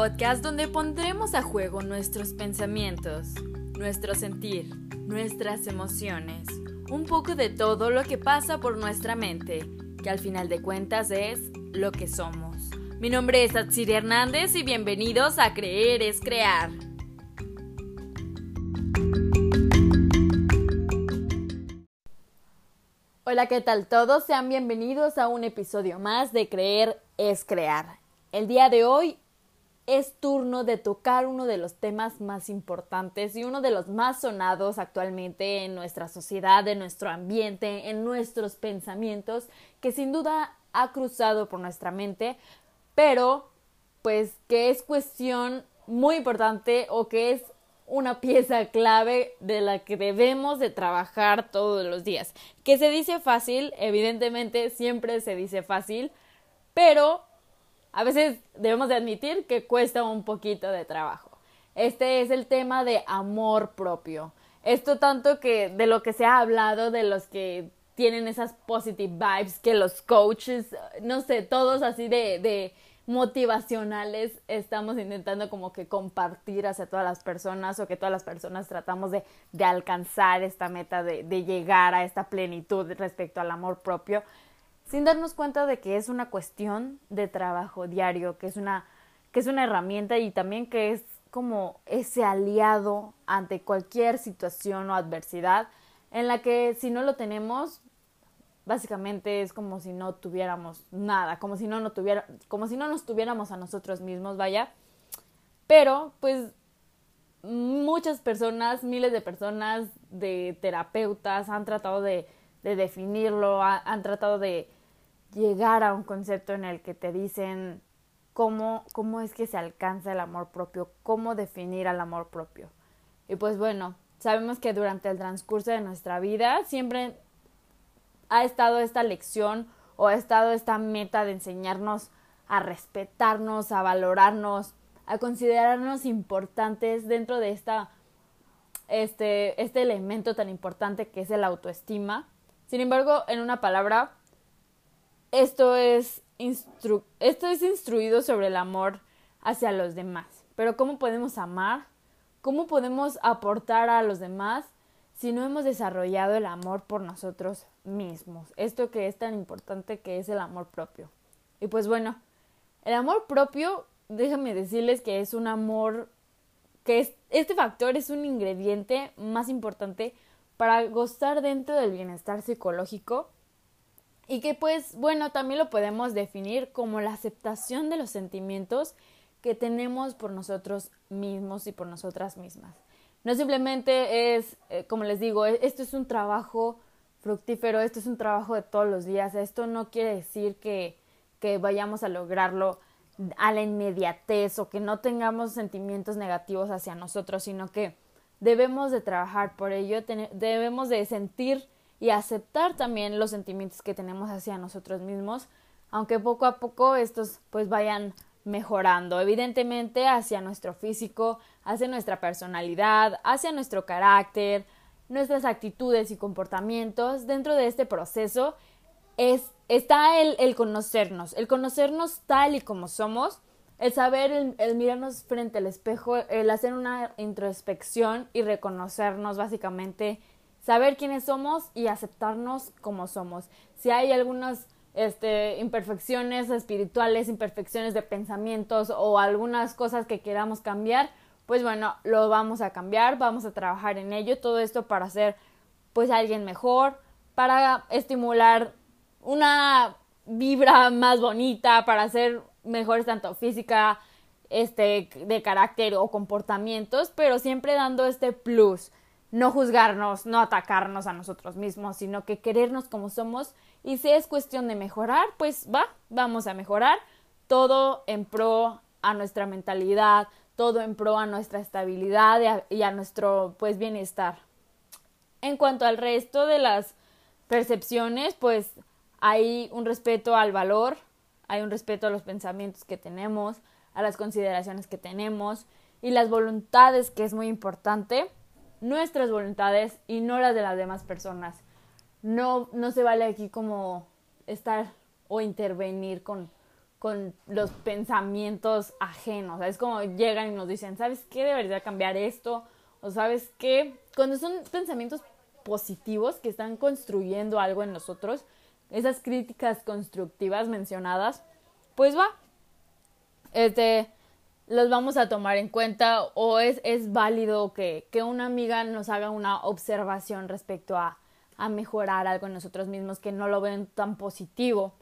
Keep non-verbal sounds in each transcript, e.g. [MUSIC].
podcast donde pondremos a juego nuestros pensamientos, nuestro sentir, nuestras emociones, un poco de todo lo que pasa por nuestra mente, que al final de cuentas es lo que somos. Mi nombre es Atsiri Hernández y bienvenidos a Creer es Crear. Hola, ¿qué tal todos? Sean bienvenidos a un episodio más de Creer es Crear. El día de hoy es turno de tocar uno de los temas más importantes y uno de los más sonados actualmente en nuestra sociedad, en nuestro ambiente, en nuestros pensamientos, que sin duda ha cruzado por nuestra mente, pero pues que es cuestión muy importante o que es una pieza clave de la que debemos de trabajar todos los días. Que se dice fácil, evidentemente siempre se dice fácil, pero a veces debemos de admitir que cuesta un poquito de trabajo. Este es el tema de amor propio. Esto tanto que de lo que se ha hablado, de los que tienen esas positive vibes, que los coaches, no sé, todos así de, de motivacionales estamos intentando como que compartir hacia todas las personas o que todas las personas tratamos de, de alcanzar esta meta, de, de llegar a esta plenitud respecto al amor propio sin darnos cuenta de que es una cuestión de trabajo diario, que es una, que es una herramienta y también que es como ese aliado ante cualquier situación o adversidad en la que si no lo tenemos básicamente es como si no tuviéramos nada, como si no, no tuviera, como si no nos tuviéramos a nosotros mismos, vaya. Pero pues muchas personas, miles de personas, de terapeutas han tratado de, de definirlo, han tratado de, llegar a un concepto en el que te dicen cómo, cómo es que se alcanza el amor propio, cómo definir al amor propio. Y pues bueno, sabemos que durante el transcurso de nuestra vida siempre ha estado esta lección o ha estado esta meta de enseñarnos a respetarnos, a valorarnos, a considerarnos importantes dentro de esta este, este elemento tan importante que es el autoestima. Sin embargo, en una palabra, esto es, instruido sobre el amor hacia los demás. Pero ¿cómo podemos amar? ¿Cómo podemos aportar a los demás si no hemos desarrollado el amor por nosotros mismos? Esto que es tan importante que es el amor propio. Y pues bueno, el amor propio, déjame decirles que es un amor, que es, este factor es un ingrediente más importante para gozar dentro del bienestar psicológico y que pues bueno, también lo podemos definir como la aceptación de los sentimientos que tenemos por nosotros mismos y por nosotras mismas. No simplemente es, eh, como les digo, e, esto es un trabajo fructífero, esto es un trabajo de todos los días, esto no quiere decir que, que vayamos a lograrlo a la inmediatez o que no tengamos sentimientos negativos hacia nosotros, sino que debemos de trabajar por ello, debemos de sentir y aceptar también los sentimientos que tenemos hacia nosotros mismos, aunque poco a poco estos pues vayan mejorando, evidentemente hacia nuestro físico, hacia nuestra personalidad, hacia nuestro carácter, nuestras actitudes y comportamientos. Dentro de este proceso es, está el, el conocernos, el conocernos tal y como somos, el saber, el, el, mirarnos frente al espejo, el hacer una introspección y reconocernos básicamente saber quiénes somos y aceptarnos como somos. Si hay algunas este, imperfecciones espirituales, imperfecciones de pensamientos o algunas cosas que queramos cambiar, pues bueno, lo vamos a cambiar, vamos a trabajar en ello, todo esto para ser pues alguien mejor, para estimular una vibra más bonita, para ser mejores tanto física, este, de carácter o comportamientos, pero siempre dando este plus no juzgarnos, no atacarnos a nosotros mismos, sino que querernos como somos. Y si es cuestión de mejorar, pues va, vamos a mejorar. Todo en pro a nuestra mentalidad, todo en pro a nuestra estabilidad y a, nuestro pues bienestar. En cuanto al resto de las percepciones, pues hay un respeto al valor, hay un respeto a los pensamientos que tenemos, a las consideraciones que tenemos y las voluntades que es muy importante nuestras voluntades y no las de las demás personas. No, no se vale aquí como estar o intervenir con, con los pensamientos ajenos. Es como llegan y nos dicen, ¿sabes qué? Debería cambiar esto. O sabes qué? Cuando son pensamientos positivos que están construyendo algo en nosotros, esas críticas constructivas mencionadas, pues va, este, los vamos a tomar en cuenta o es, es válido que, que una amiga nos haga una observación respecto a, a mejorar algo en nosotros mismos que no lo ven tan positivo.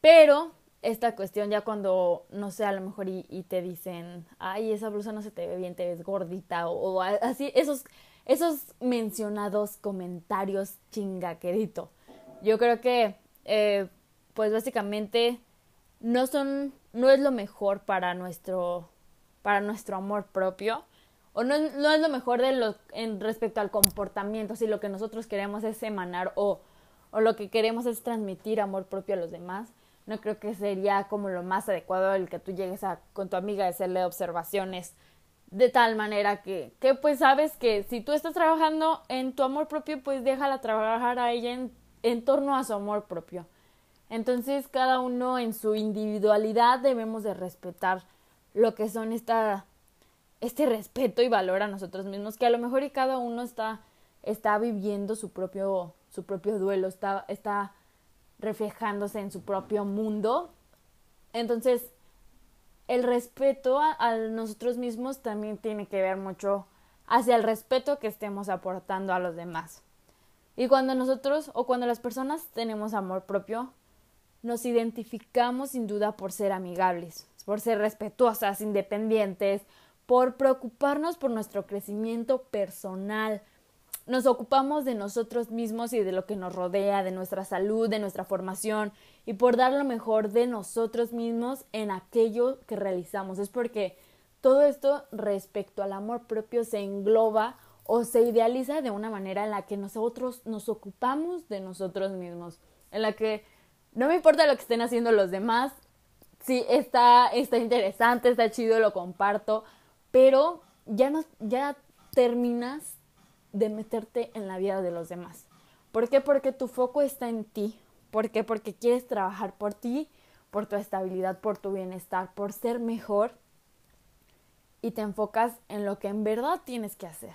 Pero esta cuestión ya cuando, no sé, a lo mejor y, te dicen, ay, esa blusa no se te ve bien, te ves gordita o, así, esos, esos mencionados comentarios chingaquerito. Yo creo que, eh, pues básicamente, no son, no es lo mejor para nuestro, para nuestro amor propio o no, no es lo mejor de lo, en respecto al comportamiento, si lo que nosotros queremos es emanar o, o lo que queremos es transmitir amor propio a los demás no creo que sería como lo más adecuado el que tú llegues a con tu amiga a hacerle observaciones de tal manera que, que pues sabes que si tú estás trabajando en tu amor propio, pues déjala trabajar a ella en, en torno a su amor propio. Entonces cada uno en su individualidad debemos de respetar lo que son esta, este respeto y valor a nosotros mismos, que a lo mejor y cada uno está, está viviendo su propio, su propio duelo, está, está reflejándose en su propio mundo. Entonces, el respeto a, nosotros mismos también tiene que ver mucho hacia el respeto que estemos aportando a los demás. Y cuando nosotros o cuando las personas tenemos amor propio, nos identificamos sin duda por ser amigables, por ser respetuosas, independientes, por preocuparnos por nuestro crecimiento personal, nos ocupamos de nosotros mismos y de lo que nos rodea, de nuestra salud, de nuestra formación y por dar lo mejor de nosotros mismos en aquello que realizamos. Es porque todo esto respecto al amor propio se engloba o se idealiza de una manera en la que nosotros nos ocupamos de nosotros mismos, en la que no me importa lo que estén haciendo los demás, sí está, está interesante, está chido, lo comparto, pero ya, no, ya terminas de meterte en la vida de los demás. ¿Por qué? Porque tu foco está en ti. ¿Por qué? Porque quieres trabajar por ti, por tu estabilidad, por tu bienestar, por ser mejor y te enfocas en lo que en verdad tienes que hacer.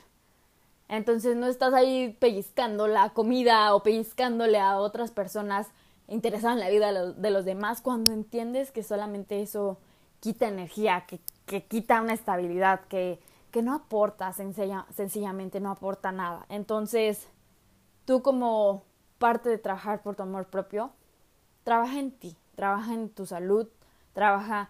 Entonces no estás ahí pellizcando la comida o pellizcándole a otras personas interesadas en la vida de los, demás cuando entiendes que solamente eso quita energía, que, que quita una estabilidad, que, que no aporta, sencillamente no aporta nada. Entonces, tú como parte de trabajar por tu amor propio, trabaja en ti, trabaja en tu salud, trabaja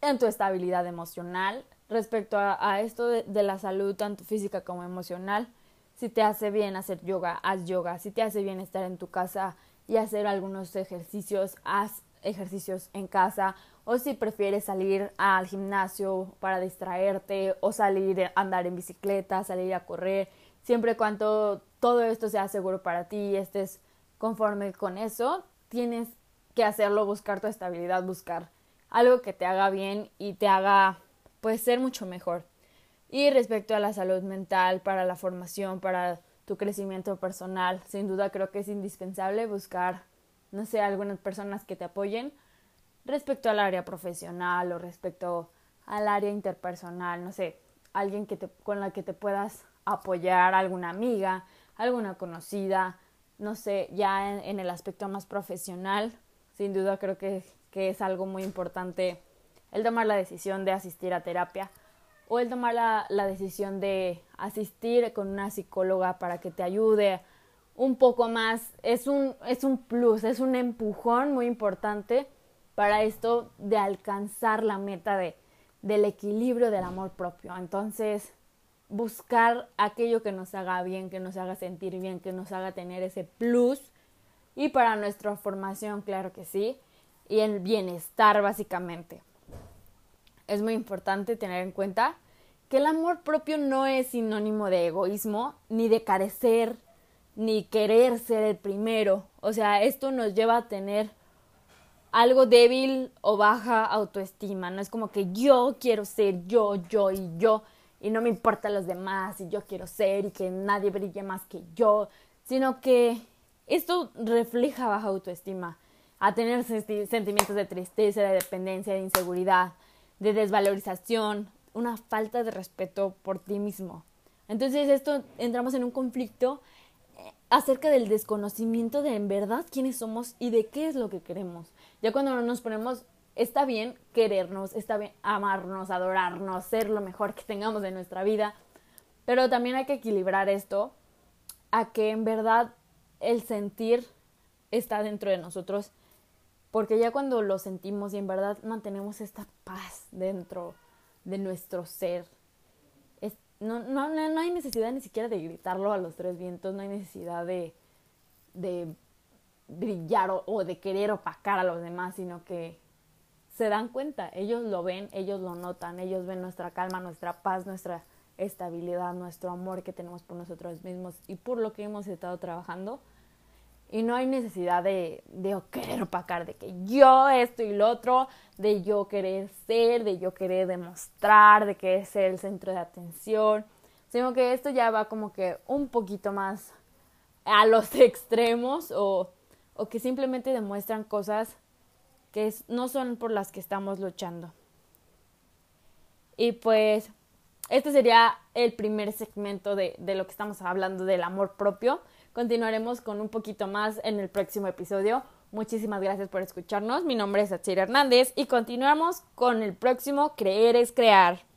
en tu estabilidad emocional. Respecto a, esto de, de, la salud, tanto física como emocional, si te hace bien hacer yoga, haz yoga. Si te hace bien estar en tu casa y hacer algunos ejercicios, haz ejercicios en casa o si prefieres salir al gimnasio para distraerte o salir a andar en bicicleta, salir a correr, siempre cuando todo esto sea seguro para ti y estés conforme con eso, tienes que hacerlo, buscar tu estabilidad, buscar algo que te haga bien y te haga pues ser mucho mejor. Y respecto a la salud mental, para la formación, para tu crecimiento personal, sin duda creo que es indispensable buscar, no sé, algunas personas que te apoyen respecto al área profesional o respecto al área interpersonal, no sé, alguien que te, con la que te puedas apoyar, alguna amiga, alguna conocida, no sé, ya en, el aspecto más profesional, sin duda creo que, que, es algo muy importante el tomar la decisión de asistir a terapia o el tomar la, la decisión de asistir con una psicóloga para que te ayude un poco más, es un, es un plus, es un empujón muy importante para esto de alcanzar la meta de, del equilibrio del amor propio. Entonces, buscar aquello que nos haga bien, que nos haga sentir bien, que nos haga tener ese plus. Y para nuestra formación, claro que sí. Y el bienestar, básicamente. Es muy importante tener en cuenta que el amor propio no es sinónimo de egoísmo, ni de carecer, ni querer ser el primero. O sea, esto nos lleva a tener algo débil o baja autoestima. No es como que yo quiero ser yo, yo y yo y no me importa los demás y yo quiero ser y que nadie brille más que yo, sino que esto refleja baja autoestima. a tener sentimientos de tristeza, de dependencia, de inseguridad, de desvalorización, una falta de respeto por ti mismo. Entonces esto entramos en un conflicto eh, acerca del desconocimiento de en verdad quiénes somos y de qué es lo que queremos. Ya cuando nos ponemos, está bien querernos, está bien amarnos, adorarnos, ser lo mejor que tengamos en nuestra vida, pero también hay que equilibrar esto a que en verdad el sentir está dentro de nosotros, porque ya cuando lo sentimos y en verdad mantenemos esta paz dentro de nuestro ser, no, no, no hay necesidad ni siquiera de gritarlo a los tres vientos, no hay necesidad de, de brillar o, o de querer opacar a los demás, sino que se dan cuenta, ellos lo ven, ellos lo notan, ellos ven nuestra calma, nuestra paz, nuestra estabilidad, nuestro amor que tenemos por nosotros mismos y por lo que hemos estado trabajando. Y no hay necesidad de, de querer opacar, de que yo esto y lo otro, de yo querer ser, de yo querer demostrar, de querer ser el centro de atención, sino que esto ya va como que un poquito más a los [LAUGHS] extremos o, o que simplemente demuestran cosas que no son por las que estamos luchando. Y pues este sería el primer segmento de, de lo que estamos hablando del amor propio. Continuaremos con un poquito más en el próximo episodio. Muchísimas gracias por escucharnos. Mi nombre es Achira Hernández y continuamos con el próximo Creer es Crear.